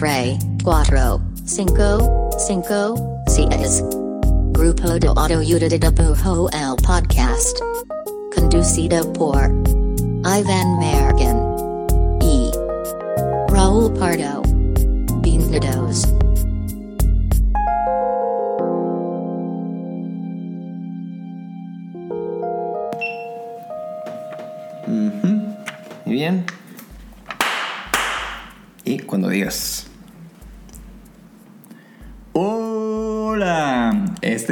Tre, Cuatro, Cinco, Cinco, Seis. Grupo de Autoayuda de Pujo el Podcast. Conducido por Ivan Mergen. E. Raul Pardo. Bienvenidos. Muy bien. Y cuando digas.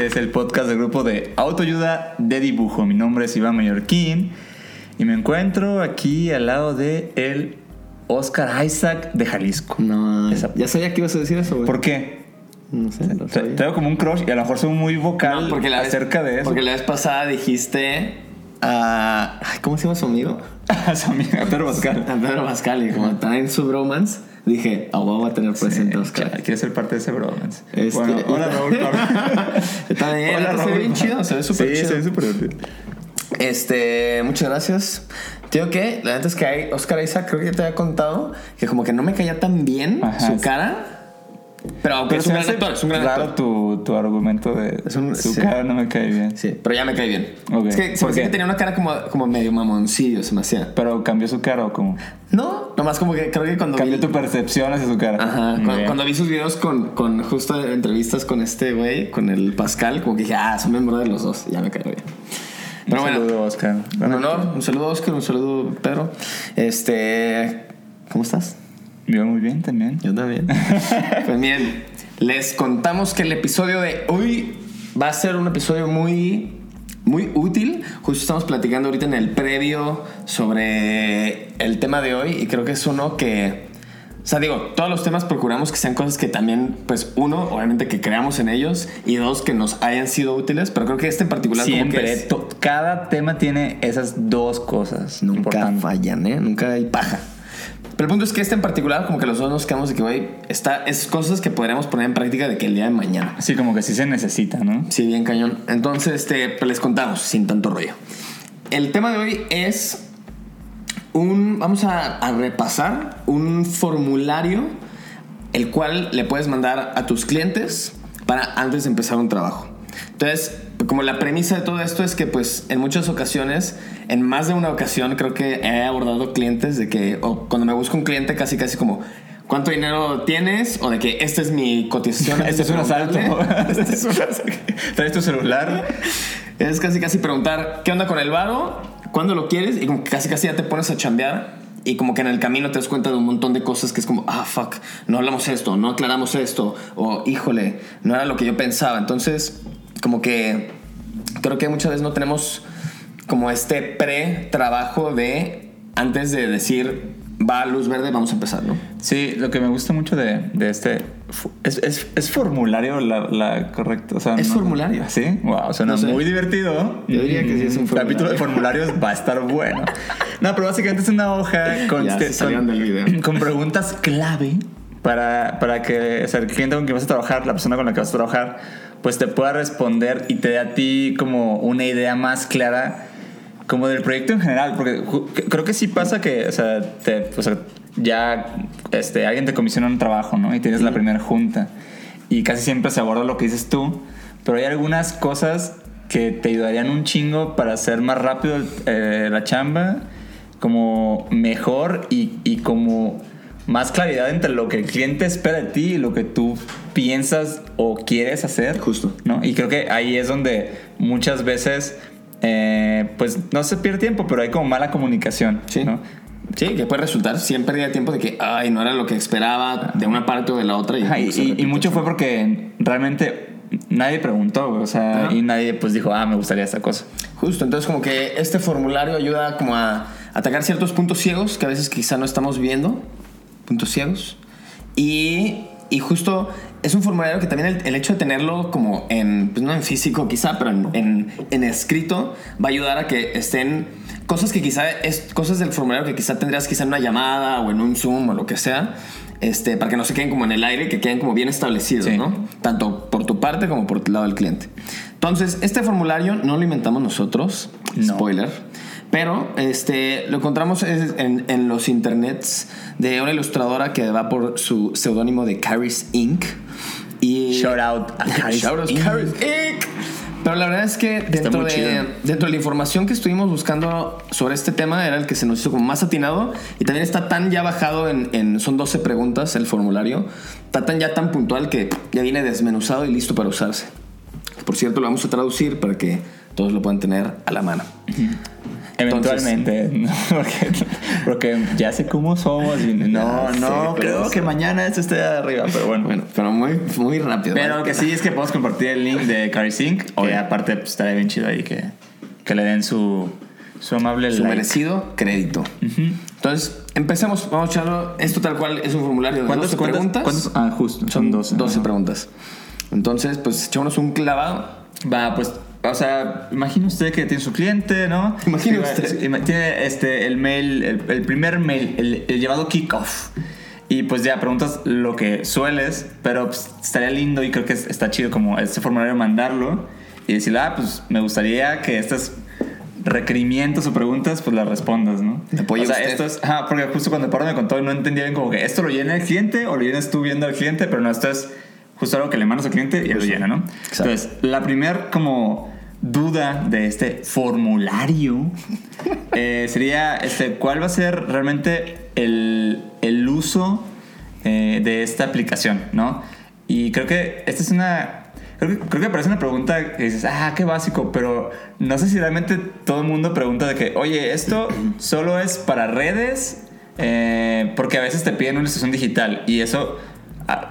Este es el podcast del grupo de autoayuda de dibujo. Mi nombre es Iván Mallorquín y me encuentro aquí al lado de el Oscar Isaac de Jalisco. No, Esa- ya sabía que ibas a decir eso, güey. ¿Por qué? No sé, lo Te- sabía. Tengo como un crush y a lo mejor soy muy vocal No, porque la vez- acerca de eso. Porque la vez pasada dijiste a. ay, ¿Cómo se llama su amigo? A su amiga Pedro Pascal. A Pedro Pascal. Y como está en su bromance, dije, a huevo va a tener presente a Oscar. Quiere ser parte de ese bromance. Este- Bueno, hola Raúl. Está bien, Hola, se ve Raúl. bien chido, se ve súper sí, chido. se ve súper divertido. Este, muchas gracias. Tío, que la neta es que hay Oscar Isaac, creo que ya te había contado, que como que no me caía tan bien Ajá, su sí. cara. Pero aunque Pero es un gran actor, es un gran raro actor. tu, tu argumento de Es un- su sí. cara no me cae bien. Sí, pero ya me cae bien. Ok, Es que se ¿por me que tenía una cara como, como medio mamoncillo, se me hacía. Pero cambió su cara o cómo? No, nomás como que creo que cuando Cambió vi, tu percepción hacia su cara. Ajá, cuando, cuando vi sus videos con, con justo entrevistas con este güey, con el Pascal, como que dije, ah, son miembros de los dos, ya me cayó bien. Pero un bueno, saludo, Oscar. un honor, un saludo Oscar, un saludo Pedro. Este, ¿cómo estás? Yo muy bien también. Yo también. pues bien, les contamos que el episodio de hoy va a ser un episodio muy, muy útil. Justo estamos platicando ahorita en el previo sobre el tema de hoy y creo que es uno que... O sea, digo, todos los temas procuramos que sean cosas que también, pues, uno, obviamente que creamos en ellos y dos, que nos hayan sido útiles, pero creo que este en particular como Siempre. que es- cada tema tiene esas dos cosas Nunca fallan, ¿eh? Nunca hay paja. Pero el punto es que este en particular, como que los dos nos quedamos de que, güey, está, es cosas que podríamos poner en práctica de que el día de mañana. Sí, como que sí se necesita, ¿no? Sí, bien cañón. Entonces, este, pues les contamos, sin tanto rollo. El tema de hoy es un, vamos a, a repasar un formulario el cual le puedes mandar a tus clientes para antes de empezar un trabajo. Entonces, como la premisa de todo esto es que pues en muchas ocasiones, en más de una ocasión creo que he abordado clientes de que, o cuando me busco un cliente casi casi como, ¿cuánto dinero tienes? O de que esta es mi cotización. Este es un asalto. Este es un asalto. Traes tu celular. Es casi casi preguntar, ¿qué onda con el varo? ¿Cuándo lo quieres? Y como que casi casi ya te pones a chambear. Y como que en el camino te das cuenta de un montón de cosas que es como, ah, fuck, no hablamos esto, no aclaramos esto, o híjole, no era lo que yo pensaba. Entonces, como que creo que muchas veces no tenemos como este pre-trabajo de antes de decir, va luz verde, vamos a empezar, ¿no? Sí, lo que me gusta mucho de, de este. Es, es, es formulario la, la correcta. O sea, Es no- formulario. Sí, wow, suena No sé. muy divertido. Yo diría que sí es un Mm, capítulo de formularios va a estar bueno. No, pero básicamente es una hoja con, Ya este- del video. con preguntas clave para, para que o sea, el cliente con quien vas a trabajar, la persona con la que vas a trabajar, pues te pueda responder y te dé a ti como una idea más clara como del proyecto en general, porque creo que sí pasa que, o sea, te- o sea, ya este, alguien te comisiona un trabajo, ¿no? Y tienes la primera junta. Y casi siempre se aborda lo que dices tú, pero hay algunas cosas que te ayudarían un chingo para hacer más rápido eh, la chamba, como mejor y, y como más claridad entre lo que el cliente espera de ti y lo que tú piensas o quieres hacer. Justo. ¿no? Y creo que ahí es donde muchas veces, eh, pues no se pierde tiempo, pero hay como mala comunicación. Sí. ¿no? Sí, que puede resultar siempre pérdida de tiempo de que, ay, no era lo que esperaba de una parte o de la otra. Y, Ajá, y, y- mucho fue porque realmente nadie preguntó, o sea, Ajá. y nadie pues dijo, ah, me gustaría esta cosa. Justo, entonces como que este formulario ayuda como a atacar ciertos puntos ciegos que a veces quizá no estamos viendo, puntos ciegos. Y, y justo es un formulario que también el, el hecho de tenerlo como en, pues no en físico quizá, pero en, en, en escrito va a ayudar a que estén cosas que quizá es cosas del formulario que quizá tendrías quizá en una llamada o en un Zoom o lo que sea. Este, para que no se queden como en el aire, que queden como bien establecidos, Sí. ¿no? Tanto por tu parte como por el lado del cliente. Entonces, este formulario no lo inventamos nosotros, No. spoiler, Pero este, lo encontramos en, en los internets de una ilustradora que va por su seudónimo de Caris Inc. Y Shout out a Caris Shout out. Caris Inc. Pero la verdad es que dentro chido. de, dentro de la información que estuvimos buscando sobre este tema era el que se nos hizo como más atinado y también está tan ya bajado en, en- son 12 preguntas el formulario, está tan ya tan puntual que ya viene desmenuzado y listo para usarse. Por cierto, lo vamos a traducir para que todos lo puedan tener a la mano. Eventualmente, ¿no? porque, porque ya sé cómo somos y no, no, creo que mañana esto esté arriba, pero bueno. Bueno, pero muy, muy rápido. Pero lo que sí es que podemos compartir el link de Caris Inc. Que aparte pues, estaría bien chido ahí que, que le den su, su amable su like. merecido crédito. Entonces, empecemos. Vamos a echarlo. Esto tal cual es un formulario de ¿Cuántas 12 cuántas- preguntas. cuántas- Ah, justo. Son 12, 12 ajá. preguntas. Entonces, pues echémonos un clavado. Va, pues, o sea, imagine usted que tiene su cliente, ¿no? Imagine Escriba- usted. Tiene este, el mail, el, el primer mail, el, el llamado kickoff. Y pues ya preguntas lo que sueles, pero pues, estaría lindo y creo que es- está chido como este formulario mandarlo y decirle, ah, pues me gustaría que estos requerimientos o preguntas pues las respondas, ¿no? Me apoya o sea, usted. esto es, ajá, porque justo cuando Pablo me contó no entendía bien como que esto lo llena el cliente o lo llenas tú viendo al cliente, pero no, esto es justo algo que le mandas al cliente y lo llena, ¿no? Exacto. Entonces, la primer como duda de este formulario eh, sería este, cuál va a ser realmente el, el uso eh, de esta aplicación, ¿no? Y creo que esta es una... Creo que, creo que parece una pregunta que dices, ah, qué básico, pero no sé si realmente todo el mundo pregunta de que, oye, esto solo es para redes, eh, porque a veces te piden una ilustración digital y eso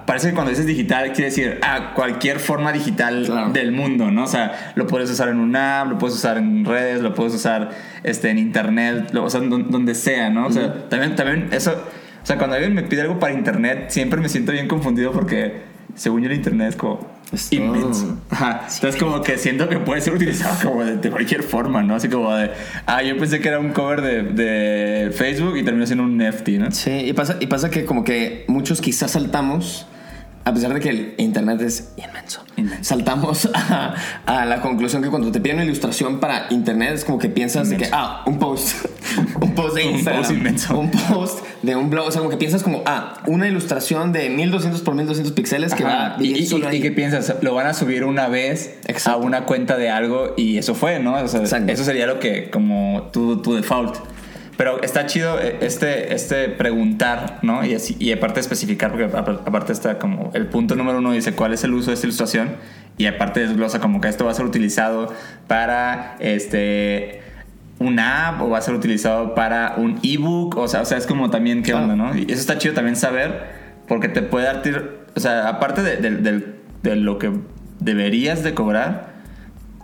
parece que cuando dices digital quiere decir, ah, cualquier forma digital Claro. del mundo, ¿no? O sea, lo puedes usar en una app, lo puedes usar en redes, lo puedes usar este, en internet, lo, o sea, don- donde sea, ¿no? O sea, también, también eso, o sea, cuando alguien me pide algo para internet, siempre me siento bien confundido porque según yo el internet es como Es todo. inmenso. Ajá. Entonces como que siento que puede ser utilizado como de, de cualquier forma, ¿no? Así como de, ah, yo pensé que era un cover de, de Facebook y terminó siendo un NFT, ¿no? Sí, y pasa, y pasa que como que muchos quizás saltamos, a pesar de que el internet es inmenso, Inmenso. saltamos a, a la conclusión que cuando te piden una ilustración para internet es como que piensas de que, Inmenso. ah, un post, un post de Un Instagram, post inmenso. un post de un blog, o sea, como que piensas como, ah, una ilustración de 1200 por 1200 píxeles que va a y, y- solo y ahí. qué piensas? Lo van a subir una vez Exacto. a una cuenta de algo y eso fue, ¿no? O sea, eso sería lo que, como tu, tu default. Pero está chido eh, este, este preguntar, ¿no? Y, así, y aparte especificar, porque apa- aparte está como el punto número uno dice cuál es el uso de esta ilustración y aparte desglosa como que esto va a ser utilizado para este una app o va a ser utilizado para un ebook, o sea, o sea, es como también qué onda, ¿no? Y eso está chido también saber porque te puede dar, o sea, aparte de, de- de lo que deberías de cobrar,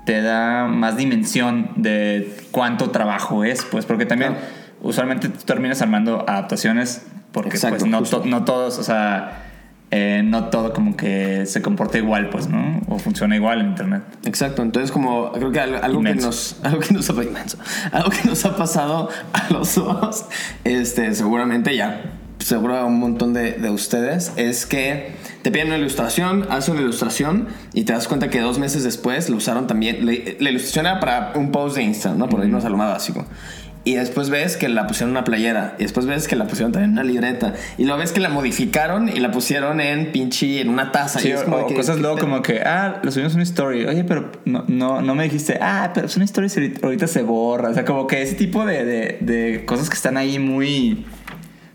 te da más dimensión de cuánto trabajo es, pues, porque también Claro. Usualmente tú terminas armando adaptaciones porque Exacto, pues no, justo. to- no todos, o sea, eh, no todo como que se comporta igual, pues, ¿no? O funciona igual en internet. Exacto, entonces como creo que algo, algo que nos algo que nos ha inmenso, algo que nos ha pasado a los dos, este seguramente ya seguro a un montón de, de ustedes es que te piden una ilustración, haces una ilustración y te das cuenta que dos meses después lo usaron también. La, ilustración era para un post de Insta, ¿no? Por irnos a lo más básico. Y después ves que la pusieron en una playera. Y después ves que la pusieron también en una libreta. Y luego ves que la modificaron y la pusieron en pinche, en una taza. Sí, y es como o que- cosas ¿qué luego como que, ah, lo subimos una story. Oye, pero no, no, no me dijiste, ah, pero es una story y ahorita- ahorita se borra. O sea, como que ese tipo de, de, de cosas que están ahí muy,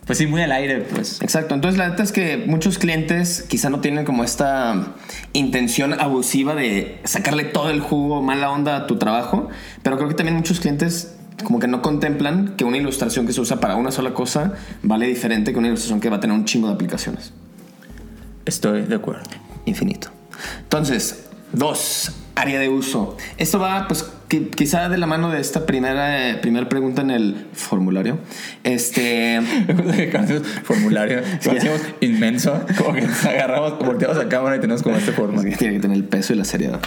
pues sí, muy al aire, pues. Exacto, entonces la neta es que muchos clientes quizá no tienen como esta intención abusiva de sacarle todo el jugo, mala onda a tu trabajo, pero creo que también muchos clientes como que no contemplan que una ilustración que se usa para una sola cosa vale diferente que una ilustración que va a tener un chingo de aplicaciones. Estoy de acuerdo. Infinito. Entonces, dos, área de uso. Esto va, pues, qui- quizá de la mano de esta primera, eh, primera pregunta en el formulario. Este... formulario. Lo hacíamos inmenso. Como que nos agarramos, volteamos a cámara y tenemos como este forma. Tiene que tener el peso y la seriedad.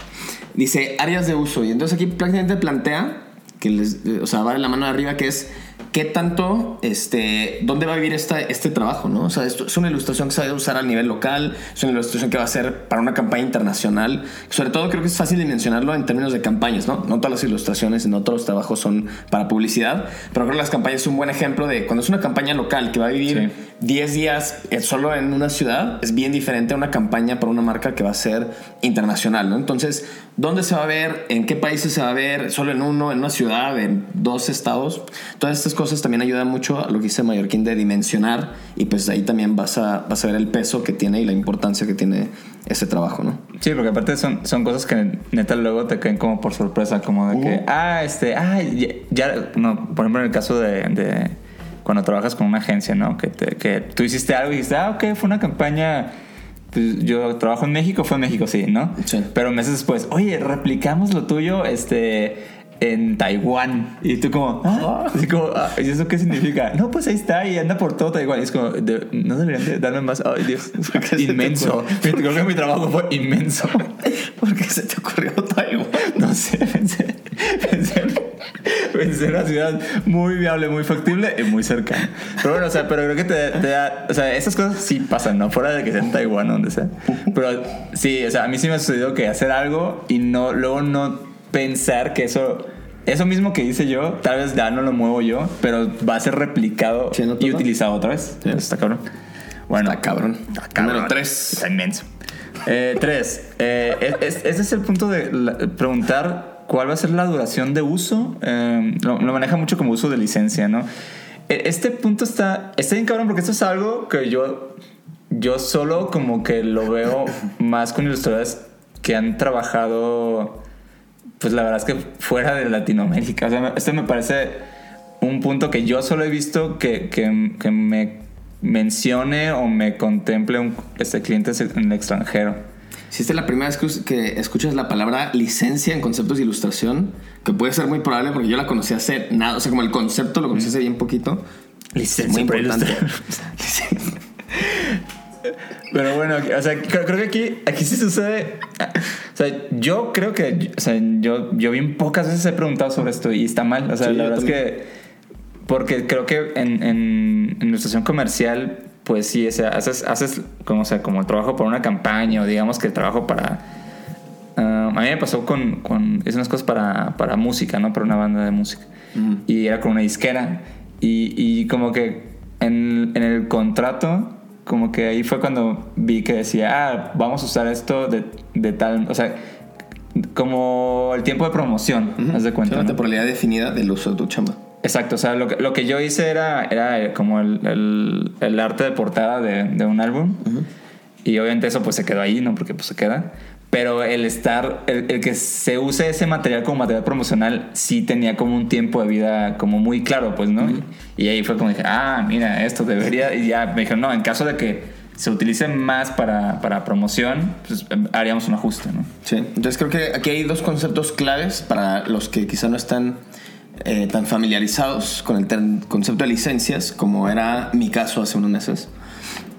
Dice áreas de uso. Y entonces aquí prácticamente plantea que les, eh, o sea, va la mano de arriba que es qué tanto, este, dónde va a vivir esta, este trabajo, ¿no? O sea, esto es una ilustración que se va a usar a nivel local, es una ilustración que va a ser para una campaña internacional. Sobre todo creo que es fácil dimensionarlo en términos de campañas, ¿no? No todas las ilustraciones, no todos los trabajos son para publicidad, pero creo que las campañas es un buen ejemplo de cuando es una campaña local que va a vivir 10 días eh, solo en una ciudad, es bien diferente a una campaña para una marca que va a ser internacional, ¿no? Entonces, ¿dónde se va a ver? ¿En qué países se va a ver? ¿Solo en uno? ¿En una ciudad? ¿En dos estados? Todas estas cosas también ayudan mucho a lo que dice Mallorquín de dimensionar y pues ahí también vas a, vas a ver el peso que tiene y la importancia que tiene ese trabajo, ¿no? Sí, porque aparte son, son cosas que neta luego te caen como por sorpresa, como de que, ah, este, ah, ya, no, por ejemplo en el caso de, de cuando trabajas con una agencia, ¿no? Que, te, que tú hiciste algo y dijiste, ah, ok, fue una campaña pues yo trabajo en México, fue en México, sí, ¿no? Sí. Pero meses después, oye, replicamos lo tuyo, este, en Taiwán. Y tú como, ¿ah? Así como, ah, ¿y eso qué significa? No, pues ahí está y anda por todo Taiwán. Y es como, de- no deberían de darme más. Ay, Dios, inmenso. Creo que mi trabajo fue inmenso. ¿Por qué se te ocurrió Taiwán? No sé, pensé, pensé, en- pensé en una ciudad muy viable, muy factible y muy cercana. Pero bueno, o sea, pero creo que te, te da, o sea, esas cosas sí pasan, ¿no? Fuera de que sea en Taiwán o donde sea. Pero sí, o sea, a mí sí me ha sucedido que hacer algo y no, luego no pensar que eso, eso mismo que hice yo, tal vez ya no lo muevo yo, pero va a ser replicado Sí, ¿no, y todo? utilizado otra vez. Sí. Está cabrón. Bueno, Está cabrón. Cabrón. Número 3. Está inmenso. Eh, tres. eh, es- es- ese es el punto de la- preguntar cuál va a ser la duración de uso. Eh, lo, lo maneja mucho como uso de licencia, ¿no? E- Este punto está, está bien cabrón porque esto es algo que yo, yo solo como que lo veo más con ilustradores que han trabajado, pues la verdad es que fuera de Latinoamérica. O sea, este me parece un punto que yo solo he visto que, que, que me mencione o me contemple un, este cliente en el extranjero. Si esta es la primera vez que, escuchas la palabra licencia en conceptos de ilustración, que puede ser muy probable porque yo la conocí hace nada, o sea, como el concepto lo conocí hace bien poquito. Licencia muy importante. Pero bueno, o sea, creo, creo que aquí, aquí sí sucede. O sea, yo creo que, o sea, yo, yo bien pocas veces he preguntado sobre esto y está mal. O sea, Sí, la verdad es que, porque creo que en, en, en ilustración comercial, pues sí, o sea, haces, haces como, o sea, como el trabajo para una campaña o digamos que el trabajo para. ah, a mí me pasó con, con hice unas cosas para, para música, ¿no? Para una banda de música. Y era con una disquera. Y, y como que en, en el contrato, como que ahí fue cuando vi que decía, ah, vamos a usar esto de, de tal. O sea, como el tiempo de promoción, haz de cuenta. Una ¿no? temporalidad definida del uso de tu chamba. Exacto, o sea, lo que, lo que yo hice era, era como el, el- el arte de portada de, de un álbum. Y obviamente eso pues se quedó ahí, ¿no? Porque pues se queda. Pero el estar, el, el que se use ese material como material promocional sí tenía como un tiempo de vida como muy claro, pues, ¿no? Y ahí fue como dije, ah, mira, esto debería... Y ya me dijeron, no, en caso de que se utilice más para, para promoción, pues haríamos un ajuste, ¿no? Sí. Entonces creo que aquí hay dos conceptos claves para los que quizá no están eh, tan familiarizados con el concepto de licencias, como era mi caso hace unos meses.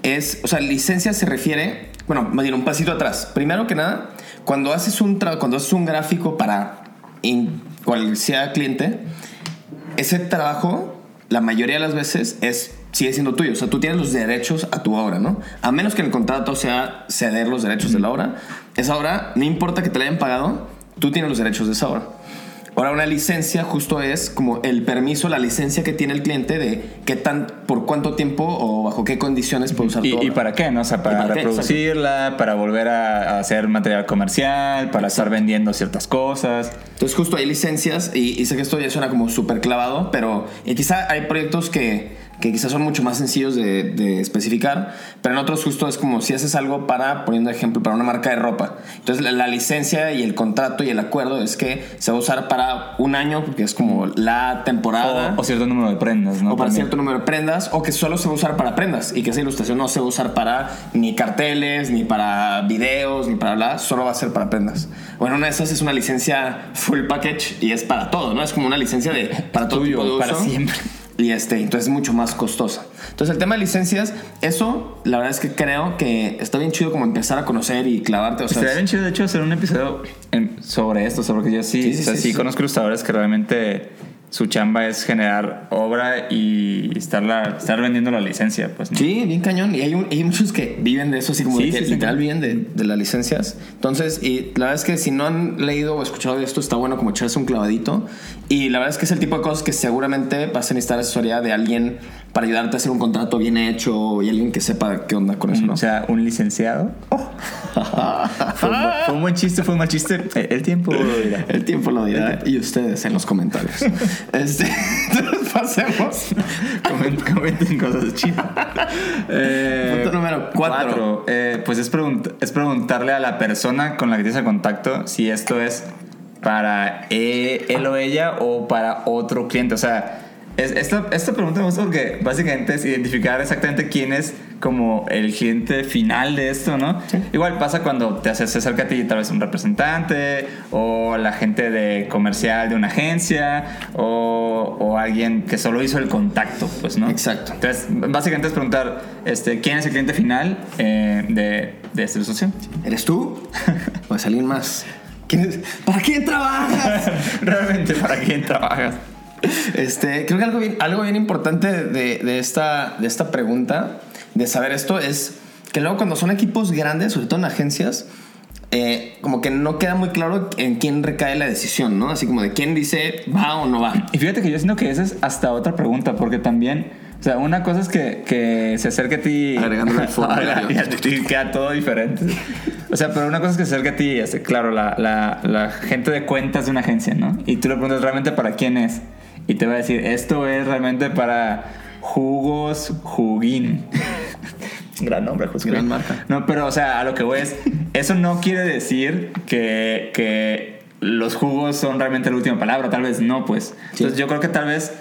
Es, o sea, licencia se refiere, bueno, más bien un pasito atrás. Primero que nada, cuando haces un, tra- cuando haces un gráfico para cual sea cliente, ese trabajo, la mayoría de las veces, es, sigue siendo tuyo. O sea, tú tienes los derechos a tu obra, ¿no? A menos que el contrato sea ceder los derechos de la obra. Esa obra, no importa que te la hayan pagado, tú tienes los derechos de esa obra. Ahora, una licencia justo es como el permiso, la licencia que tiene el cliente de qué tan, por cuánto tiempo o bajo qué condiciones puede usar ¿Y, obra. y para qué? ¿no? O sea, para, para qué? reproducirla, para volver a, a hacer material comercial, para estar vendiendo ciertas cosas. Entonces justo hay licencias y, y sé que esto ya suena como súper clavado, pero y quizá hay proyectos que, que quizás son mucho más sencillos de, de especificar, pero en otros justo es como si haces algo para, poniendo ejemplo, para una marca de ropa. Entonces la, la licencia y el contrato y el acuerdo es que se va a usar para un año, porque es como la temporada. O, o cierto número de prendas, ¿no? O para También. cierto número de prendas, o que solo se va a usar para prendas, y que esa ilustración no se va a usar para ni carteles, ni para videos, ni para bla, solo va a ser para prendas. Bueno, una de esas es una licencia full package y es para todo, ¿no? Es como una licencia de para todo Tuyo, tipo de uso. para siempre. Y este, entonces es mucho más costosa. Entonces el tema de licencias, eso la verdad es que creo que está bien chido como empezar a conocer y clavarte. O sea, Estaría bien chido, de hecho, hacer un episodio en- sobre esto, sobre que yo sí, Sí, sí, o sea, sí. conozco ilustradores que realmente su chamba es generar obra y estarla, estar vendiendo la licencia, pues. ¿no? Sí, bien cañón. Y hay, un- hay muchos que viven de eso, así como Sí, de que sí, sí. literal viven de, de las licencias. Entonces, y la verdad es que si no han leído o escuchado de esto, está bueno como echarse un clavadito. Y la verdad es que es el tipo de cosas que seguramente vas a necesitar asesoría de alguien para ayudarte a hacer un contrato bien hecho y alguien que sepa qué onda con eso, ¿no? O sea, un licenciado. fue, un, fue un buen chiste, fue un mal chiste. El, el tiempo lo dirá. El tiempo lo dirá y ustedes en los comentarios. Este, entonces pasemos. Comenten, comenten cosas chidas. Eh, Punto número cuatro. eh, pues es, pregunt- es preguntarle a la persona con la que tienes el contacto si esto es para eh, él o ella o para otro cliente. O sea, es- esta, esta pregunta me gusta porque básicamente es identificar exactamente quién es como el cliente final de esto, ¿no? Igual pasa cuando te haces acerca a ti tal vez un representante o la gente de comercial de una agencia o, o alguien que solo hizo el contacto, pues, ¿no? Exacto. Entonces, básicamente es preguntar este, quién es el cliente final eh, de, de esta ilustración. ¿Eres tú? ¿O es alguien más? ¿Quién es? ¿Para quién trabajas? Realmente, ¿para quién trabajas? Este, creo que algo bien, algo bien importante de, de esta, de esta pregunta, de saber esto, es que luego cuando son equipos grandes, sobre todo en agencias, eh, como que no queda muy claro en quién recae la decisión, ¿no? Así como de quién dice va o no va. Y fíjate que yo siento que esa es hasta otra pregunta, porque también, o sea, una cosa es que, que se acerque a ti. Agregándole al formulario. y a ti queda todo diferente. O sea, pero una cosa es que se acerque a ti, claro, la, la, la gente de cuentas de una agencia, ¿no? Y tú le preguntas realmente para quién es. Y te va a decir, esto es realmente para jugos juguín. Gran nombre, Jugos Gran marca. No, pero, o sea, a lo que voy es, eso no quiere decir que, que los jugos son realmente la última palabra, tal vez no, pues. Entonces yo creo que tal vez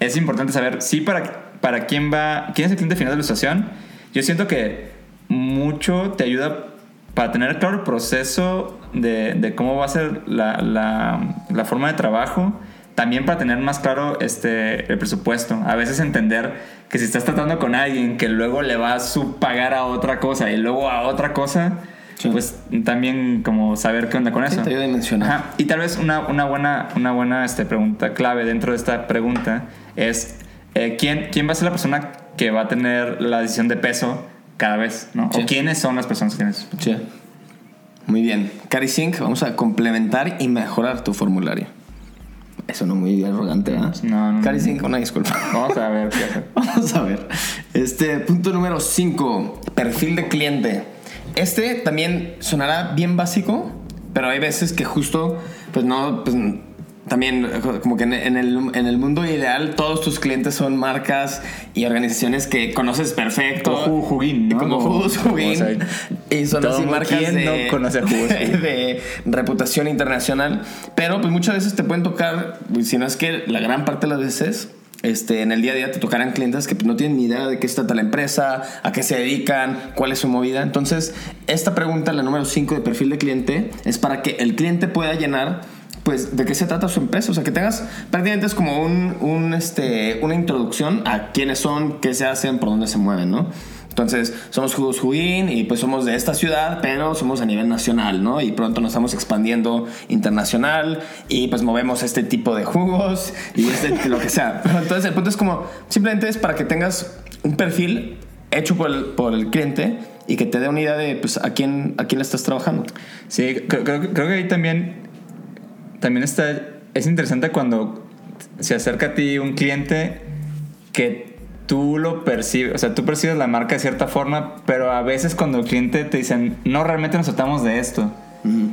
es importante saber, sí, para, para quién va, quién es el cliente final de la ilustración. Yo siento que mucho te ayuda para tener claro el proceso de, de cómo va a ser la, la, la forma de trabajo. También para tener más claro este, el presupuesto. A veces entender que si estás tratando con alguien que luego le va a subpagar a otra cosa y luego a otra cosa, Sí. pues también como saber qué onda con Sí, eso. te ayuda a dimensionar. Ajá. Y tal vez una, una buena, una buena este, pregunta clave dentro de esta pregunta es eh, ¿quién, quién va a ser la persona que va a tener la decisión de peso cada vez, ¿no? Sí. O quiénes son las personas que tienen eso. Sí. Muy bien. Cari Sync, vamos a complementar y mejorar tu formulario. Eso no muy arrogante, ¿eh? No, no, Cari no. Sync, una disculpa. Vamos a ver qué hacer. Vamos a ver. Este punto número 5, perfil de cliente. Este también sonará bien básico, pero hay veces que justo, pues no, pues también como que en el, en el mundo ideal todos tus clientes son marcas y organizaciones que conoces perfecto. Como Juguín, ¿no? Como Jugos Juguín. o sea, y son así marcas ¿quién de, no conoce Jugos Juguín? de reputación internacional. Pero pues muchas veces te pueden tocar, si no es que la gran parte de las veces, este, en el día a día te tocarán clientes que pues, no tienen ni idea de qué se trata la empresa, a qué se dedican, cuál es su movida. Entonces, esta pregunta, la número 5 de perfil de cliente, es para que el cliente pueda llenar pues de qué se trata su empresa, o sea, que tengas prácticamente es como un, un, este, una introducción a quiénes son, qué se hacen, por dónde se mueven, ¿no? Entonces, somos Jugos Juguín y pues somos de esta ciudad, pero somos a nivel nacional, ¿no? Y pronto nos estamos expandiendo internacional y pues movemos este tipo de jugos y este, lo que sea. Pero entonces, el punto es como, simplemente es para que tengas un perfil hecho por el, por el cliente y que te dé una idea de pues a quién, a quién le estás trabajando. Sí, creo, creo- creo que ahí también, también está, es interesante cuando se acerca a ti un cliente que tú lo percibes, o sea, tú percibes la marca de cierta forma, pero a veces cuando el cliente te dicen, no, realmente nos tratamos de esto.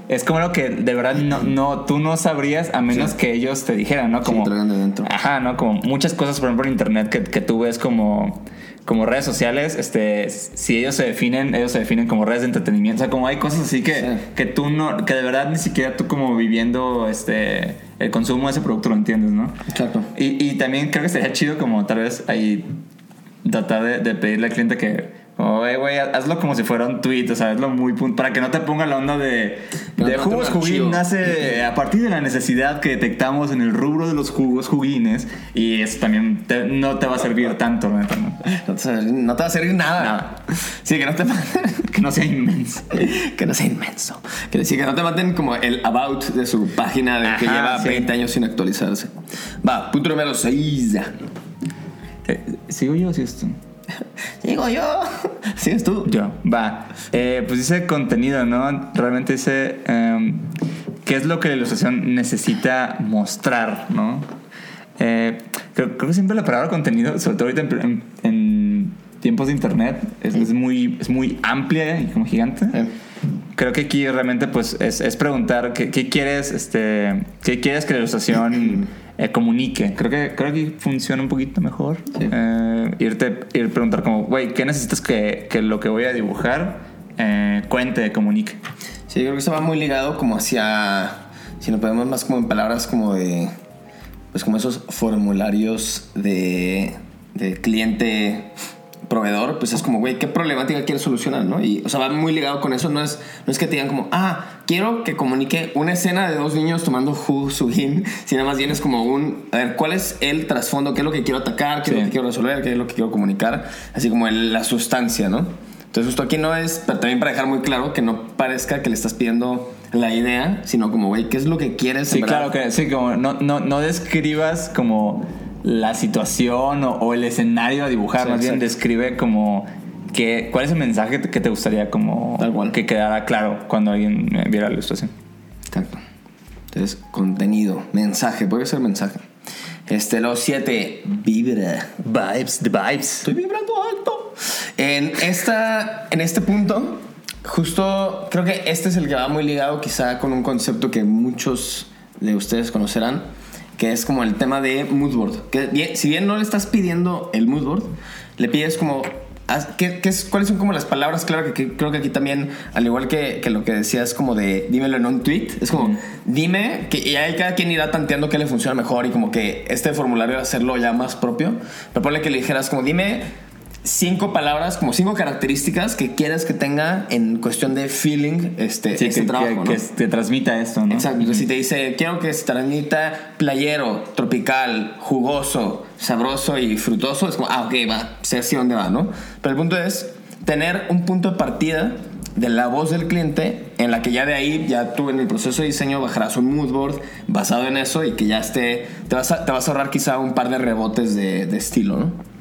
Es como lo que de verdad no, no, tú no sabrías a menos Sí. que ellos te dijeran, ¿no? Como, traigan de dentro. Ajá, ¿no? Como muchas cosas, por ejemplo, en internet que, que tú ves como, como redes sociales, este, si ellos se definen, ellos se definen como redes de entretenimiento. O sea, como hay cosas así que, Sí. que tú no, que de verdad ni siquiera tú como viviendo este, el consumo de ese producto lo entiendes, ¿no? Exacto. Y, y también creo que sería chido como tal vez ahí tratar de, de pedirle al cliente que, oye, güey, hazlo como si fuera un tweet, o sea, hazlo muy punto, para que no te ponga la onda de, No, de no, jugos juguín nace a partir de la necesidad que detectamos en el rubro de los jugos juguines y eso también te- no te va a servir tanto, ¿no? No te, va a servir nada. Nada. Sí, que no te que no sea inmenso. que no sea inmenso. Que decir que no te maten como el about de su página de que Ajá, lleva sí. 20 años sin actualizarse. Va, punto número 6. Eh, ¿Sigo yo o sigues tú? Digo yo. ¿Sigues tú? Yo, va. Eh, pues dice contenido, ¿no? Realmente dice em, qué es lo que la ilustración necesita mostrar, ¿no? Eh, creo, creo que siempre la palabra contenido, sobre todo ahorita en, en- en tiempos de internet, es, es muy, es muy amplia y como gigante. Creo que aquí realmente pues es, es preguntar qué, qué quieres, este, qué quieres que la ilustración eh, comunique. Creo que, creo que funciona un poquito mejor. Sí. Eh, irte, ir preguntar como, güey, ¿qué necesitas que, que lo que voy a dibujar eh, cuente, comunique? Sí, creo que eso va muy ligado como hacia, si nos podemos más como en palabras como de, pues como esos formularios de, de cliente proveedor, pues es como, güey, ¿qué problemática quieres solucionar, no? Y, o sea, va muy ligado con eso, no es, no es que te digan como, ah, quiero que comunique una escena de dos niños tomando jugo subin, sino más bien es como un, a ver, ¿cuál es el trasfondo? ¿Qué es lo que quiero atacar? ¿Qué es Sí. lo que quiero resolver? ¿Qué es lo que quiero comunicar? Así como el- la sustancia, ¿no? Entonces justo aquí no es, pero también para dejar muy claro que no parezca que le estás pidiendo la idea, sino como, güey, ¿qué es lo que quieres? Sí, claro que sí, como no, no, no describas como la situación o, o el escenario a dibujar, Sí, más bien describe como que, cuál es el mensaje que te gustaría como Tal cual. que quedara claro cuando alguien eh, viera la ilustración. Exacto. Entonces, contenido, mensaje, puede ser mensaje. Este, los siete, vibra. Vibes, the vibes. Estoy vibrando alto. En, esta, en este punto, justo creo que este es el que va muy ligado quizá con un concepto que muchos de ustedes conocerán, que es como el tema de moodboard. Que bien- si bien no le estás pidiendo el moodboard, le pides como... ¿qué, qué es, ¿Cuáles son como las palabras? Claro que, que creo que aquí también, al igual que, que lo que decías como de dímelo en un tweet, es como dime que y ahí cada quien irá tanteando qué le funciona mejor y como que este formulario hacerlo ya más propio. Pero ponle que le dijeras como dime cinco palabras, como cinco características que quieres que tenga en cuestión de feeling este, Sí, este que, trabajo. que- ¿no? que te transmita esto, ¿no? Exacto. Entonces, si te dice, quiero que se transmita playero, tropical, jugoso, sabroso y frutoso, es como, ah, ok, va, sé hacia dónde va, ¿no? Pero el punto es tener un punto de partida de la voz del cliente en la que ya de ahí, ya tú en el proceso de diseño bajarás un mood board basado en eso y que ya esté, te vas a, te vas a ahorrar quizá un par de rebotes de, de estilo, ¿no?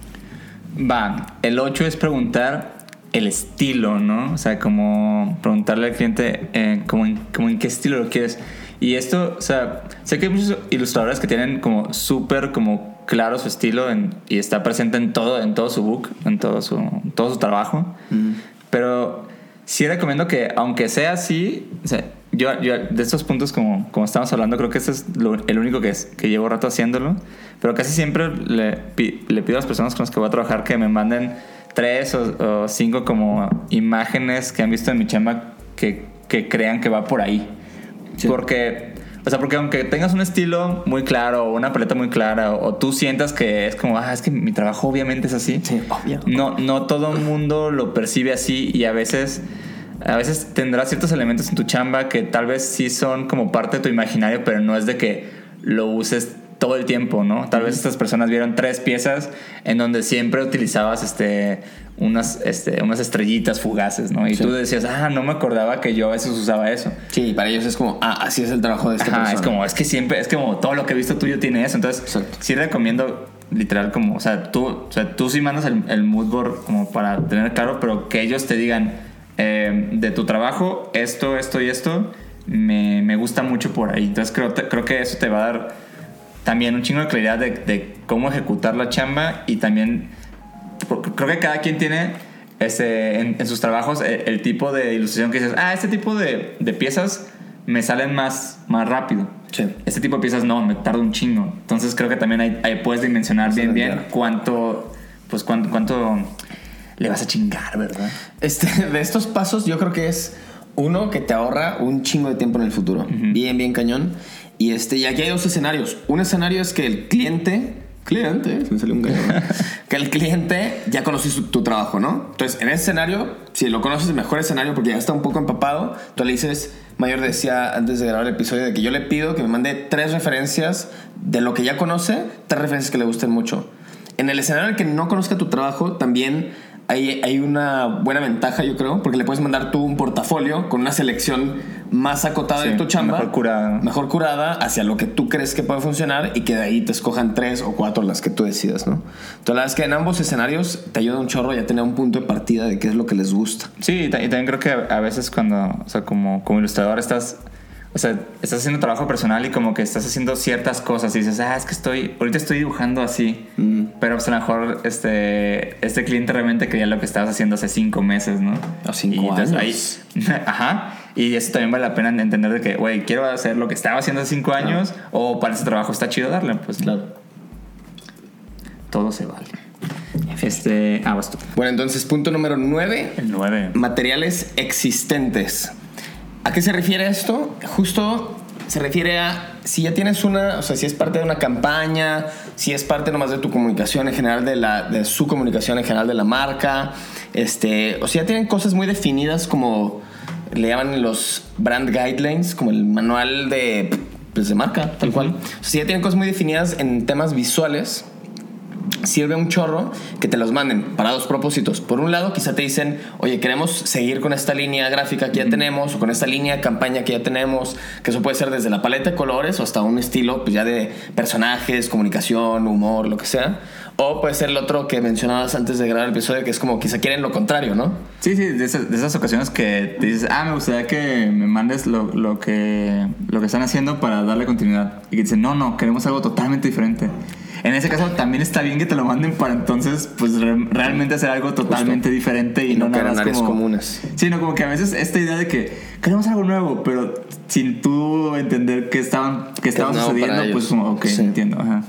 Va, el 8 es preguntar el estilo, ¿no? O sea, como preguntarle al cliente eh, como, en, como en qué estilo lo quieres. Y esto, o sea, sé que hay muchos ilustradores que tienen como súper como claro su estilo en- y está presente en todo, en todo su book, en todo su, en todo su trabajo. Pero sí recomiendo que, aunque sea así, o sea, yo, yo de estos puntos, como, como estamos hablando, creo que este es lo- el único que, es, que llevo rato haciéndolo. Pero casi siempre le, pi- le pido a las personas con las que voy a trabajar que me manden tres o, o cinco como imágenes que han visto en mi chamba que, que crean que va por ahí. Sí. Porque, o sea, porque aunque tengas un estilo muy claro o una paleta muy clara o, o tú sientas que es como, ah, es que mi trabajo obviamente es así. Sí, obvio. No, no todo el mundo lo percibe así y a veces, a veces tendrás ciertos elementos en tu chamba que tal vez sí son como parte de tu imaginario, pero no es de que lo uses todo el tiempo, ¿no? Tal vez estas personas vieron tres piezas en donde siempre utilizabas este, unas, este, unas estrellitas fugaces, ¿no? Y Sí. tú decías, ah, no me acordaba que yo a veces usaba eso. Sí, para ellos es como, ah, así es el trabajo de esta Ajá, persona. es como, es que siempre, es como todo lo que he visto tuyo tiene eso. Entonces, Exacto. sí recomiendo literal como, o sea, tú, o sea, tú sí mandas el, el mood board como para tener claro, pero que ellos te digan eh, de tu trabajo, esto, esto y esto, me, me gusta mucho por ahí. Entonces, creo, te- creo que eso te va a dar también un chingo de claridad de, de cómo ejecutar la chamba y también creo que cada quien tiene este, en, en sus trabajos el, el tipo de ilustración que dices, ah, este tipo de, de piezas me salen más, más rápido. Sí. Este tipo de piezas no, me tarda un chingo. Entonces creo que también ahí, ahí puedes dimensionar bien, bien cuánto, pues cuánto, cuánto le vas a chingar, ¿verdad? Este, de estos pasos, yo creo que es uno que te ahorra un chingo de tiempo en el futuro. Bien, bien cañón. Y, este, y aquí hay dos escenarios. Un escenario es que el cliente. Cliente, se me salió un gallo, ¿no? que el cliente ya conoce su- tu trabajo, ¿no? Entonces, en ese escenario, si lo conoces, el mejor escenario porque ya está un poco empapado, tú le dices, Mayor decía antes de grabar el episodio de que yo le pido que me mande tres referencias de lo que ya conoce, tres referencias que le gusten mucho. En el escenario en el que no conozca tu trabajo, también hay, hay una buena ventaja, yo creo, porque le puedes mandar tú un portafolio con una selección más acotada Sí, de tu chamba. mejor curada. Mejor curada hacia lo que tú crees que puede funcionar y que de ahí te escojan tres o cuatro las que tú decidas, ¿no? Entonces, la verdad es que en ambos escenarios te ayuda un chorro ya tener un punto de partida de qué es lo que les gusta. Sí, y también creo que a veces cuando, o sea, como, como ilustrador estás, o sea, estás haciendo trabajo personal y como que estás haciendo ciertas cosas y dices, ah, es que estoy, ahorita estoy dibujando así, Mm. Pero pues a lo mejor este, este cliente realmente quería lo que estabas haciendo hace cinco meses, ¿no? O cinco Y entonces años. ahí- ajá, y eso también vale la pena entender de que, güey, quiero hacer lo que estaba haciendo hace cinco años o para ese trabajo está chido darle, pues Claro. todo se vale. Este, ah, vas tú. Bueno, entonces, punto número nueve. El 9. materiales existentes. ¿A qué se refiere esto? Justo se refiere a si ya tienes una, o sea, si es parte de una campaña, si es parte nomás de tu comunicación en general, de, la, de su comunicación en general de la marca, este, o si ya tienen cosas muy definidas como le llaman los brand guidelines, como el manual de, pues, de marca, tal cual. O sea, si ya tienen cosas muy definidas en temas visuales, sirve un chorro que te los manden para dos propósitos. Por un lado, quizá te dicen, oye, queremos seguir con esta línea gráfica que ya tenemos o con esta línea de campaña que ya tenemos, que eso puede ser desde la paleta de colores o hasta un estilo pues ya de personajes, comunicación, humor, lo que sea. O puede ser el otro que mencionabas antes de grabar el episodio, que es como quizá quieren lo contrario, ¿no? Sí, sí, de esas, de esas ocasiones que te dices, ah, me gustaría que me mandes lo, lo que, lo que están haciendo para darle continuidad. Y que dicen, no, no, queremos algo totalmente diferente. En ese caso también está bien que te lo manden para entonces, pues re- realmente hacer algo totalmente diferente y, Y no no, nada más como- comunes. Sí, no, como que a veces esta idea de que queremos algo nuevo, pero sin tú entender qué estaban, qué estaba nuevo para sucediendo, pues como, ok, Sí. entiendo, ajá.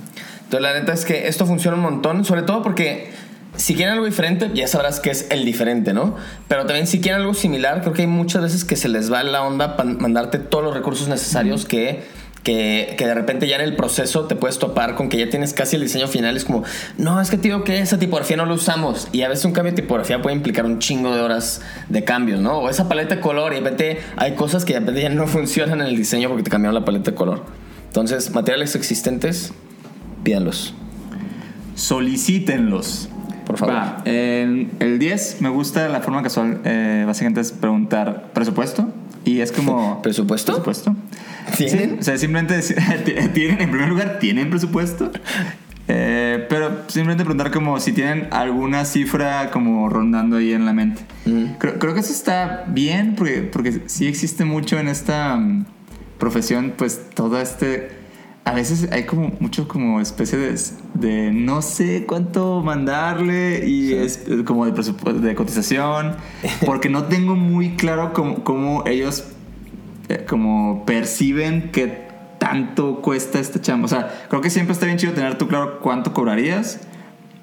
Entonces, la neta es que esto funciona un montón, sobre todo porque si quieren algo diferente, ya sabrás que es el diferente, ¿no? Pero también si quieren algo similar, creo que hay muchas veces que se les va la onda para mandarte todos los recursos necesarios que, que, que de repente ya en el proceso te puedes topar con que ya tienes casi el diseño final. Es como, no, es que tío, que esa tipografía no lo usamos. Y a veces un cambio de tipografía puede implicar un chingo de horas de cambios, ¿no? O esa paleta de color y de repente hay cosas que de repente ya no funcionan en el diseño porque te cambiaron la paleta de color. Entonces, materiales existentes, pídanlos. Solicítenlos. Por favor. Va, el 10 me gusta la forma casual, eh, básicamente es preguntar presupuesto. Y es como... ¿Presupuesto? ¿Presupuesto? ¿Tienen? Sí, o sea, simplemente decir- tienen, en primer lugar, tienen presupuesto. Eh, pero simplemente preguntar como si tienen alguna cifra como rondando ahí en la mente. Mm. Creo, creo que eso está bien porque, porque sí existe mucho en esta mm, profesión, pues todo este... A veces hay como mucho como especie de, de no sé cuánto mandarle y es como de presupuesto, de cotización, porque no tengo muy claro cómo, cómo ellos eh, como perciben que tanto cuesta esta chamba. O sea, creo que siempre está bien chido tener tú claro cuánto cobrarías,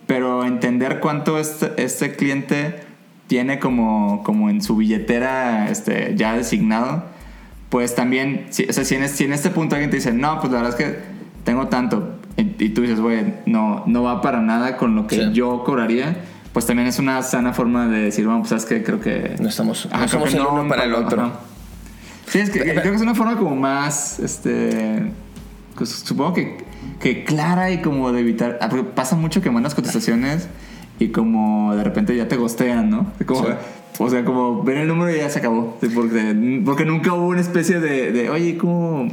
pero entender cuánto este, este cliente tiene como, como en su billetera este, ya designado, pues también, si, o sea, si en, es- si en este punto alguien te dice, no, pues la verdad es que tengo tanto, y, y tú dices, güey, no, no va para nada con lo que Sí. yo cobraría, pues también es una sana forma de decir, bueno, pues sabes que creo que... No estamos, no Ajá, somos el no, uno para el ajá. otro. Sí, es que creo que es una forma como más, este, pues, supongo que, que clara y como de evitar, ah, porque pasa mucho que mandas cotizaciones y como de repente ya te gostean, ¿no? Como, Sí. O sea, como ven el número y ya se acabó, Sí, porque, porque nunca hubo una especie de, de oye, ¿cómo,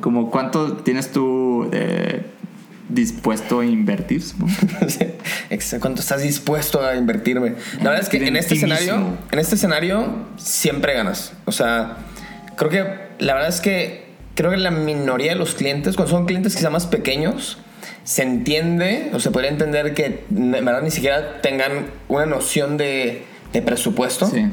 como cuánto tienes tú eh, dispuesto a invertir? ¿Cuánto estás dispuesto a invertirme? La verdad es que en este escenario, en este escenario siempre ganas. O sea, creo que la verdad es que creo que la minoría de los clientes, cuando son clientes quizá más pequeños, se entiende o se podría entender que en verdad ni siquiera tengan una noción de, de presupuesto. Sí.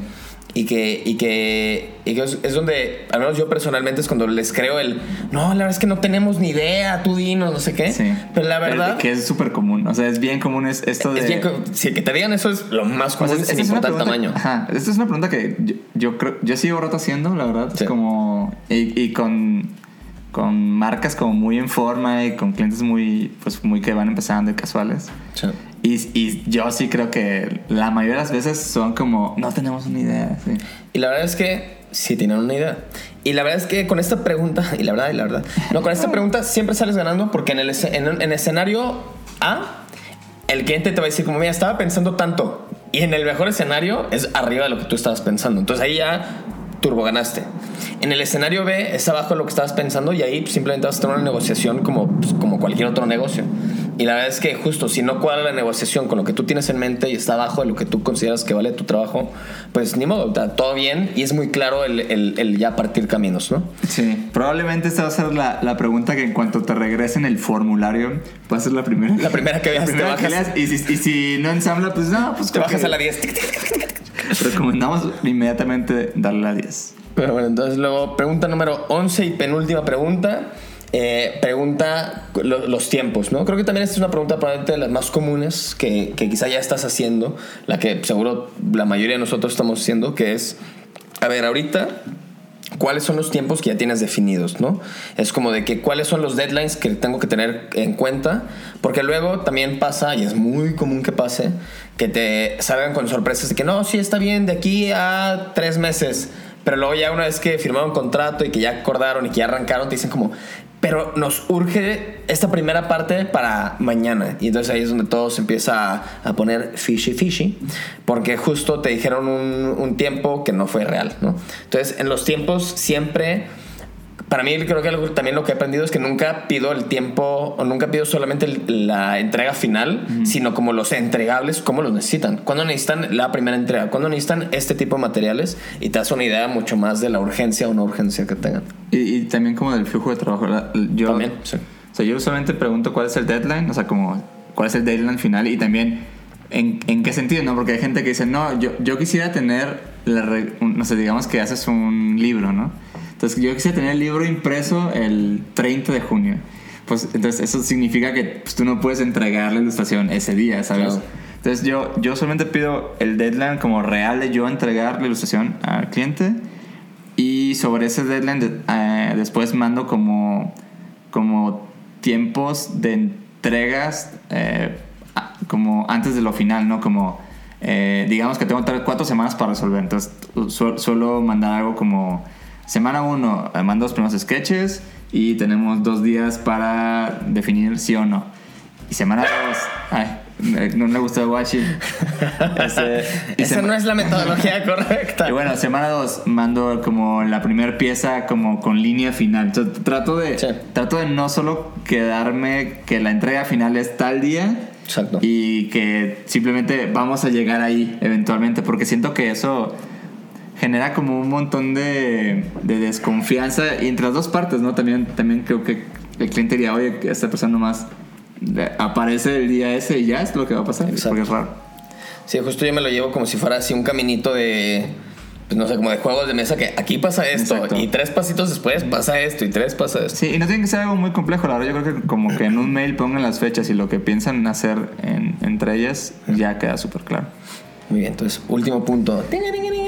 Y que, y que, y que es, es donde, al menos yo personalmente, es cuando les creo el, no, la verdad es que no tenemos ni idea, tú dinos, no sé qué. Sí. Pero la verdad... Que es súper común, o sea, es bien común es esto de... Es bien, si que te digan eso es lo más O común sea, sin esta es una importar el pregunta- tamaño. Ajá, esta es una pregunta que yo, yo creo, yo sigo rato haciendo, la verdad. Sí. Es como, y, y con, con marcas como muy en forma y con clientes muy, pues muy que van empezando y casuales. Y, y yo sí creo que la mayoría de las veces son como, no tenemos una idea. sí. Y la verdad es que sí tienen una idea. Y la verdad es que con esta pregunta, y la verdad, y la verdad, no, con esta pregunta siempre sales ganando porque en el, en, en escenario A, el cliente te va a decir como, mira, estaba pensando tanto. Y en el mejor escenario es arriba de lo que tú estabas pensando. Entonces ahí ya turbo ganaste. En el escenario B es abajo lo que estabas pensando y ahí simplemente vas a tener una negociación como, pues, como cualquier otro negocio. Y la verdad es que justo si no cuadra la negociación con lo que tú tienes en mente y está abajo de lo que tú consideras que vale tu trabajo, pues ni modo, todo bien y es muy claro el, el, ya partir caminos, ¿no? Sí, probablemente esta va a ser la, la pregunta que en cuanto te regresen el formulario, va a ser la primera. La primera que veas, te bajas. y, si, y, si, no ensambla, pues no, pues te bajas a la 10. Recomendamos inmediatamente darle la 10. Pero bueno, entonces luego pregunta número 11 y penúltima pregunta. Eh, pregunta los tiempos, ¿no? Creo que también esta es una pregunta probablemente de las más comunes que, que, quizá ya estás haciendo, la que seguro la mayoría de nosotros estamos haciendo, que es, a ver, ahorita, ¿cuáles son los tiempos que ya tienes definidos, ¿no? Es como de que cuáles son los deadlines que tengo que tener en cuenta, porque luego también pasa, y es muy común que pase, que te salgan con sorpresas de que no, sí está bien, de aquí a tres meses. Pero luego ya una vez que firmaron contrato y que ya acordaron y que ya arrancaron, te dicen como, pero nos urge esta primera parte para mañana. Y entonces ahí es donde todo se empieza a, poner fishy fishy, porque justo te dijeron un, un, tiempo que no fue real, ¿no? Entonces en los tiempos siempre para mí creo que también lo que he aprendido es que nunca pido el tiempo o nunca pido solamente la entrega final, sino como los entregables, cómo los necesitan. Cuando necesitan la primera entrega, cuando necesitan este tipo de materiales y te das una idea mucho más de la urgencia o no urgencia que tengan. Y, también como del flujo de trabajo. Yo, también, sí. O sea, yo usualmente pregunto cuál es el deadline, o sea, como cuál es el deadline final y también en, en qué sentido, ¿no? Porque hay gente que dice, no, yo, yo quisiera tener, la, no sé, digamos que haces un libro, ¿no? Entonces yo quise tener el libro impreso el 30 de junio. Pues entonces eso significa que pues, tú no puedes entregar la ilustración ese día, ¿sabes? Entonces yo, yo solamente pido el deadline como real de yo entregar la ilustración al cliente y sobre ese deadline eh, después mando como, como tiempos de entregas eh, como antes de lo final, ¿no? Como eh, digamos que tengo cuatro semanas para resolver, entonces suelo mandar algo como Semana 1, eh, mando los primeros sketches y tenemos dos días para definir sí o no. Y semana 2, ay, no me gustó Washi. Ese, Esa no es la metodología correcta. Y bueno, semana 2 mando como la primera pieza como con línea final. Entonces, trato de, trato de no solo quedarme que la entrega final es tal día. Exacto. Y que simplemente vamos a llegar ahí eventualmente. Porque siento que eso genera como un montón de, de desconfianza entre las dos partes, ¿no? También, también creo que el cliente diría, oye, esta persona nomás aparece el día ese y ya es lo que va a pasar, porque es raro. Sí, justo yo me lo llevo como si fuera así un caminito de, pues no sé, como de juegos de mesa que aquí pasa esto y tres pasitos después pasa esto y tres pasa esto. Sí, y no tiene que ser algo muy complejo, la verdad yo creo que como que en un mail pongan las fechas y lo que piensan hacer entre ellas ya queda súper claro. Muy bien, entonces, último punto.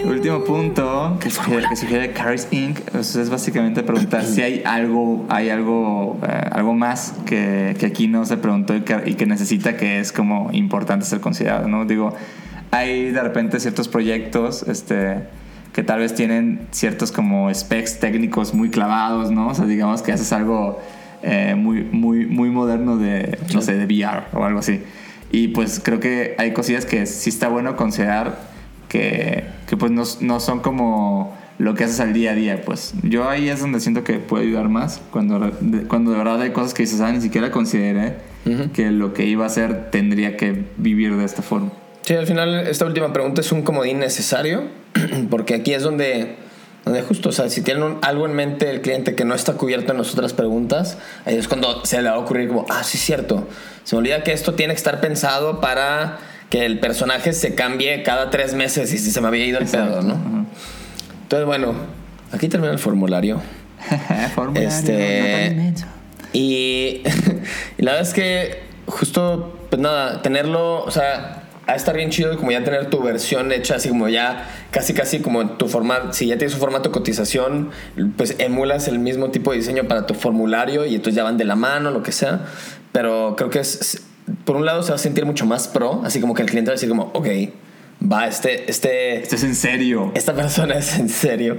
Último punto que, que sugiere Caris Inc. es básicamente preguntar si hay algo, hay algo, eh, algo más que, que, aquí no se preguntó y que, y que, necesita que es como importante ser considerado, ¿no? Digo, hay de repente ciertos proyectos, este que tal vez tienen ciertos como specs técnicos muy clavados, ¿no? O sea, digamos que haces algo eh, muy, muy, muy moderno de, no sé, de VR o algo así. Y pues creo que hay cosillas que sí está bueno considerar que, que pues no, no, son como lo que haces al día a día. Pues yo ahí es donde siento que puede ayudar más. Cuando, cuando de verdad hay cosas que dices, ah, ni siquiera consideré que lo que iba a hacer tendría que vivir de esta forma. Sí, al final esta última pregunta es un comodín necesario, porque aquí es donde donde justo, o sea, si tienen algo en mente el cliente que no está cubierto en las otras preguntas, ahí es cuando se le va a ocurrir como, ah, sí es cierto, se me olvida que esto tiene que estar pensado para que el personaje se cambie cada tres meses y si se me había ido el pedo, ¿no? Entonces, bueno, aquí termina el formulario. formulario este, y, y la verdad es que justo, pues nada, tenerlo, o sea, a estar bien chido como ya tener tu versión hecha así como ya casi casi como tu formato, si ya tienes un formato de cotización, pues emulas el mismo tipo de diseño para tu formulario y entonces ya van de la mano, lo que sea. Pero creo que es, por un lado se va a sentir mucho más pro, así como que el cliente va a decir como, ok, va, este, este... Este es en serio. Esta persona es en serio.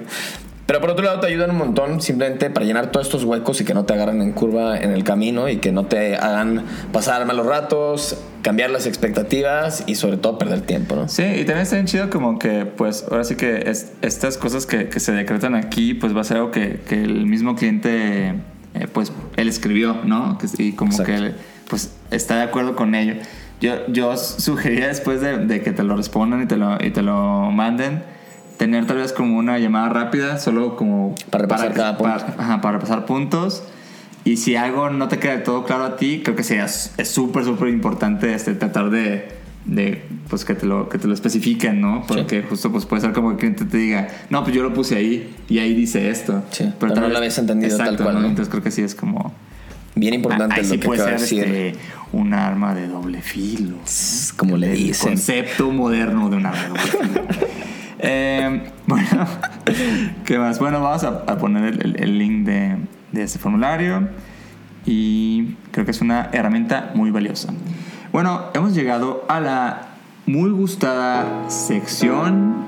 Pero por otro lado te ayudan un montón simplemente para llenar todos estos huecos y que no te agarren en curva en el camino y que no te hagan pasar malos ratos, cambiar las expectativas y sobre todo perder tiempo, ¿no? Sí, y también está bien chido como que, pues, ahora sí que es- estas cosas que, que se decretan aquí, pues va a ser algo que, que el mismo cliente, eh, pues, él escribió, ¿no? Y como Exacto. que, él, pues, está de acuerdo con ello. Yo, yo sugería después de, de que te lo respondan y te lo, y te lo manden, tener tal vez como una llamada rápida, solo como... Para repasar cada punto. para- ajá, para repasar puntos. Y si algo no te queda del todo claro a ti, creo que sí, es súper, súper importante este, tratar de, de pues, que, te lo, que te lo especifiquen, ¿no? Porque justo pues, puede ser como que el cliente te diga, no, pues yo lo puse ahí y ahí dice esto. Sí, pero no tal lo habías entendido tal Exacto, cual, ¿no? ¿no? Entonces creo que sí es como... Bien importante ahí lo sí que puede acaba ser de decir. este, un arma de doble filo. Como le El dicen. concepto moderno de un arma de doble filo. Eh, bueno, ¿qué más? Bueno, vamos a, a poner el, el- el link de, de este formulario y creo que es una herramienta muy valiosa. Bueno, hemos llegado a la muy gustada sección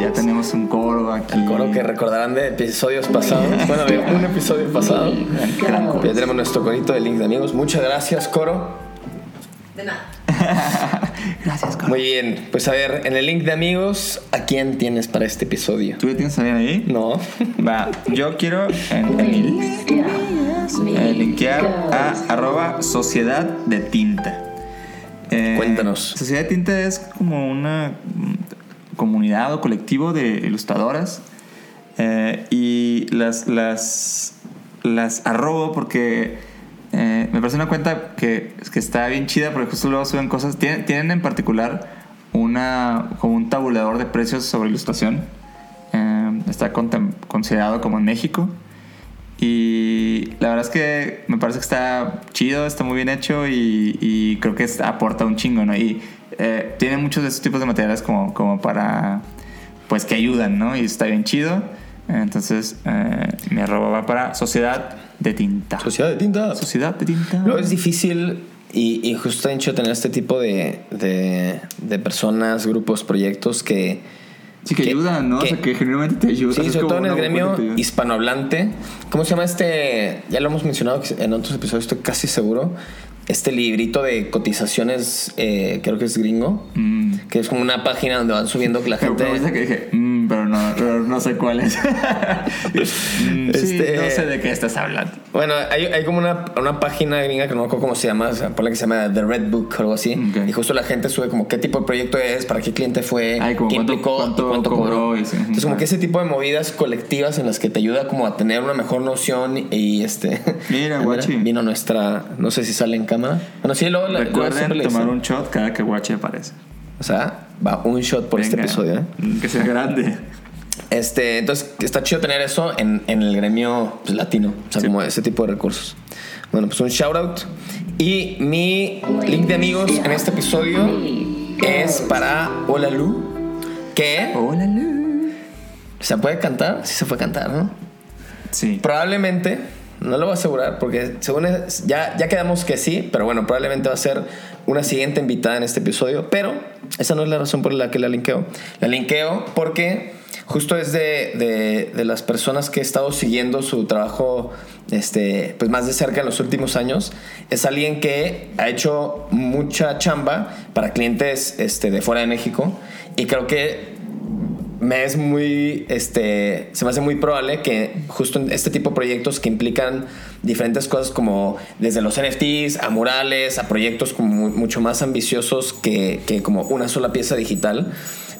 Ya tenemos un coro aquí. El coro que recordarán de episodios pasados. Bueno, de un episodio pasado. Gran coro. Ya tenemos nuestro corito de link de amigos. Muchas gracias, coro. De nada. Gracias, coro. Muy bien. Pues a ver, en el link de amigos, ¿a quién tienes para este episodio? ¿Tú ya tienes alguien ahí? No. Va, yo quiero en, en mi- eh, linkear a arroba sociedad de tinta. Eh, Cuéntanos. Sociedad de tinta es como una comunidad o colectivo de ilustradoras eh, y las, las, las arrobo porque eh, me parece una cuenta que, que está bien chida porque justo luego suben cosas. Tienen, tienen en particular una, como un tabulador de precios sobre ilustración. Eh, está considerado como en México. Y la verdad es que me parece que está chido, está muy bien hecho y, creo que aporta un chingo, ¿no? Eh, tiene muchos de estos tipos de materiales como, como para, pues que ayudan, ¿no? Y está bien chido. Entonces, eh, mi arroba va para Sociedad de Tinta. Sociedad de tinta. Sociedad de Tinta. Luego es difícil y, y justo he hecho tener este tipo de, de, de personas, grupos, proyectos que... Sí, que, ayudan, ¿no? que- o sea, que genuinamente te ayudan. Sí, sobre todo en el gremio hispanohablante. ¿Cómo se llama este? Ya lo hemos mencionado en otros episodios, estoy casi seguro. Este librito de cotizaciones, eh, creo que es gringo, Mm. que es como una página donde van subiendo que la gente... que dije, "Mm", pero, no, no sé cuál es. Sí, Este- no sé de qué estás hablando. Bueno, hay, hay como una, una página gringa que no me acuerdo cómo se llama, o sea, ponle que se llama The Red Book o algo así. Ok. Y justo la gente sube como qué tipo de proyecto es, para qué cliente fue, Ay, qué cuánto- implicó, cuánto cuánto cobró. cobró. Entonces como que ese tipo de movidas colectivas en las que te ayuda como a tener una mejor noción y este... Mira, guachi. Vino nuestra... No sé si sale en cámara. Bueno, sí, luego... la- luego Recuerden le tomar un shot cada que Guache aparece. O sea, va un shot por este Venga, episodio, ¿eh? mm, Que sea grande. Este, entonces está chido tener eso en, en el gremio pues, latino, o sea, Sí. como ese tipo de recursos. Bueno, pues un shout out. Y mi link de amigos en este episodio es para Hola Lu, que Hola, Lu. se puede cantar, sí se puede cantar, ¿no? Sí. Probablemente, no lo voy a asegurar porque según es- ya, ya quedamos que sí, pero bueno, probablemente va a ser una siguiente invitada en este episodio, pero esa no es la razón por la que la linkeo. La linkeo porque justo es de, de- de las personas que he estado siguiendo su trabajo este, pues más de cerca en los últimos años. Es alguien que ha hecho mucha chamba para clientes este, de fuera de México y creo que me es muy, este, se me hace muy probable que justo en este tipo de proyectos que implican diferentes cosas como desde los NFTs a murales, a proyectos como mu- mucho más ambiciosos que, que como una sola pieza digital,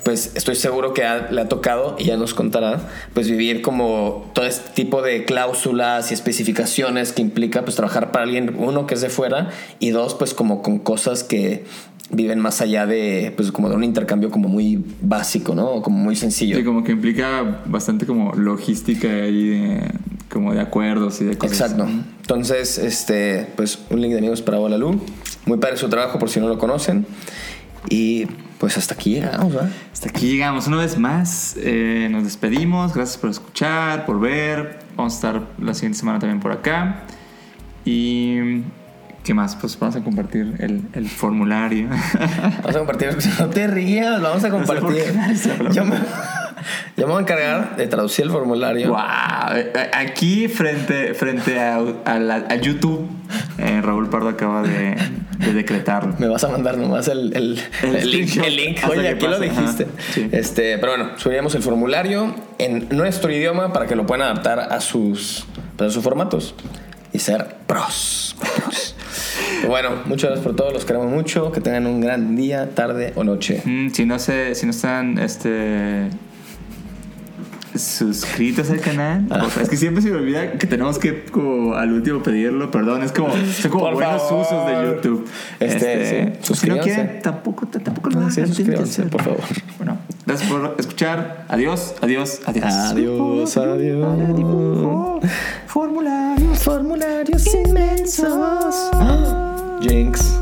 pues estoy seguro que ha- le ha tocado, y ya nos contará, pues vivir como todo este tipo de cláusulas y especificaciones que implica pues trabajar para alguien, uno que es de fuera, y dos, pues como con cosas que viven más allá de, pues como de un intercambio como muy básico, ¿no? Como muy sencillo. Sí, como que implica bastante como logística y de, como de acuerdos y de cosas. Exacto. Entonces, este, pues un link de amigos para Hola Lu. Muy padre su trabajo por si no lo conocen. Y pues hasta aquí llegamos, ¿verdad? Hasta aquí llegamos una vez más. Eh, nos despedimos. Gracias por escuchar, por ver. Vamos a estar la siguiente semana también por acá. Y ¿Qué más? Pues vamos a compartir el, el formulario. Vamos a compartir. No te rías, lo vamos a compartir. Yo me, yo me voy a encargar de traducir el formulario. wow. Aquí frente, frente a, a la- a YouTube, eh, Raúl Pardo acaba de, de decretarlo. Me vas a mandar nomás el, el, El link. Oye, aquí lo dijiste. sí. Este, pero bueno, subiremos el formulario en nuestro idioma para que lo puedan adaptar a sus, pues, a sus formatos y ser pros. pros. Bueno, muchas gracias por todo, los queremos mucho. Que tengan un gran día, tarde o noche. Mm, si no se, si no están este suscritos al canal Ah. o sea, es que siempre se me olvida que tenemos que como al último pedirlo perdón es como son como Por buenos favor. usos de YouTube Este, sí, si no suscríbanse. quieren tampoco tampoco lo Ah, hagan sí, suscríbanse, por favor. bueno gracias por escuchar adiós adiós adiós Adiós, adiós. formularios Formularios inmensos. Jinx.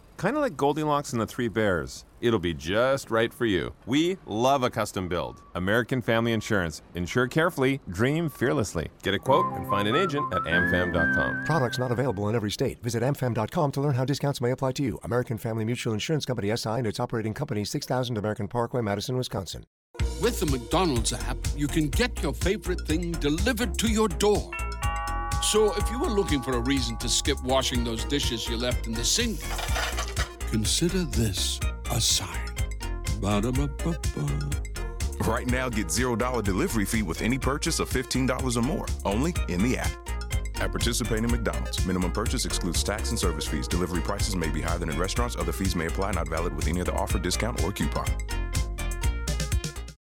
Kind of like Goldilocks and the Three Bears. It'll be just right for you. We love a custom build. American Family Insurance. Insure carefully, dream fearlessly. Get a quote and find an agent at amfam.com. Products not available in every state. Visit amfam.com to learn how discounts may apply to you. American Family Mutual Insurance Company SI and its operating company 6000 American Parkway, Madison, Wisconsin. With the McDonald's app, you can get your favorite thing delivered to your door. So if you were looking for a reason to skip washing those dishes you left in the sink, consider this a sign. Ba-da-ba-ba-ba. Right now, get $0 delivery fee with any purchase of $15 or more, only in the app. At participating McDonald's, minimum purchase excludes tax and service fees. Delivery prices may be higher than in restaurants. Other fees may apply, not valid with any other offer, discount, or coupon.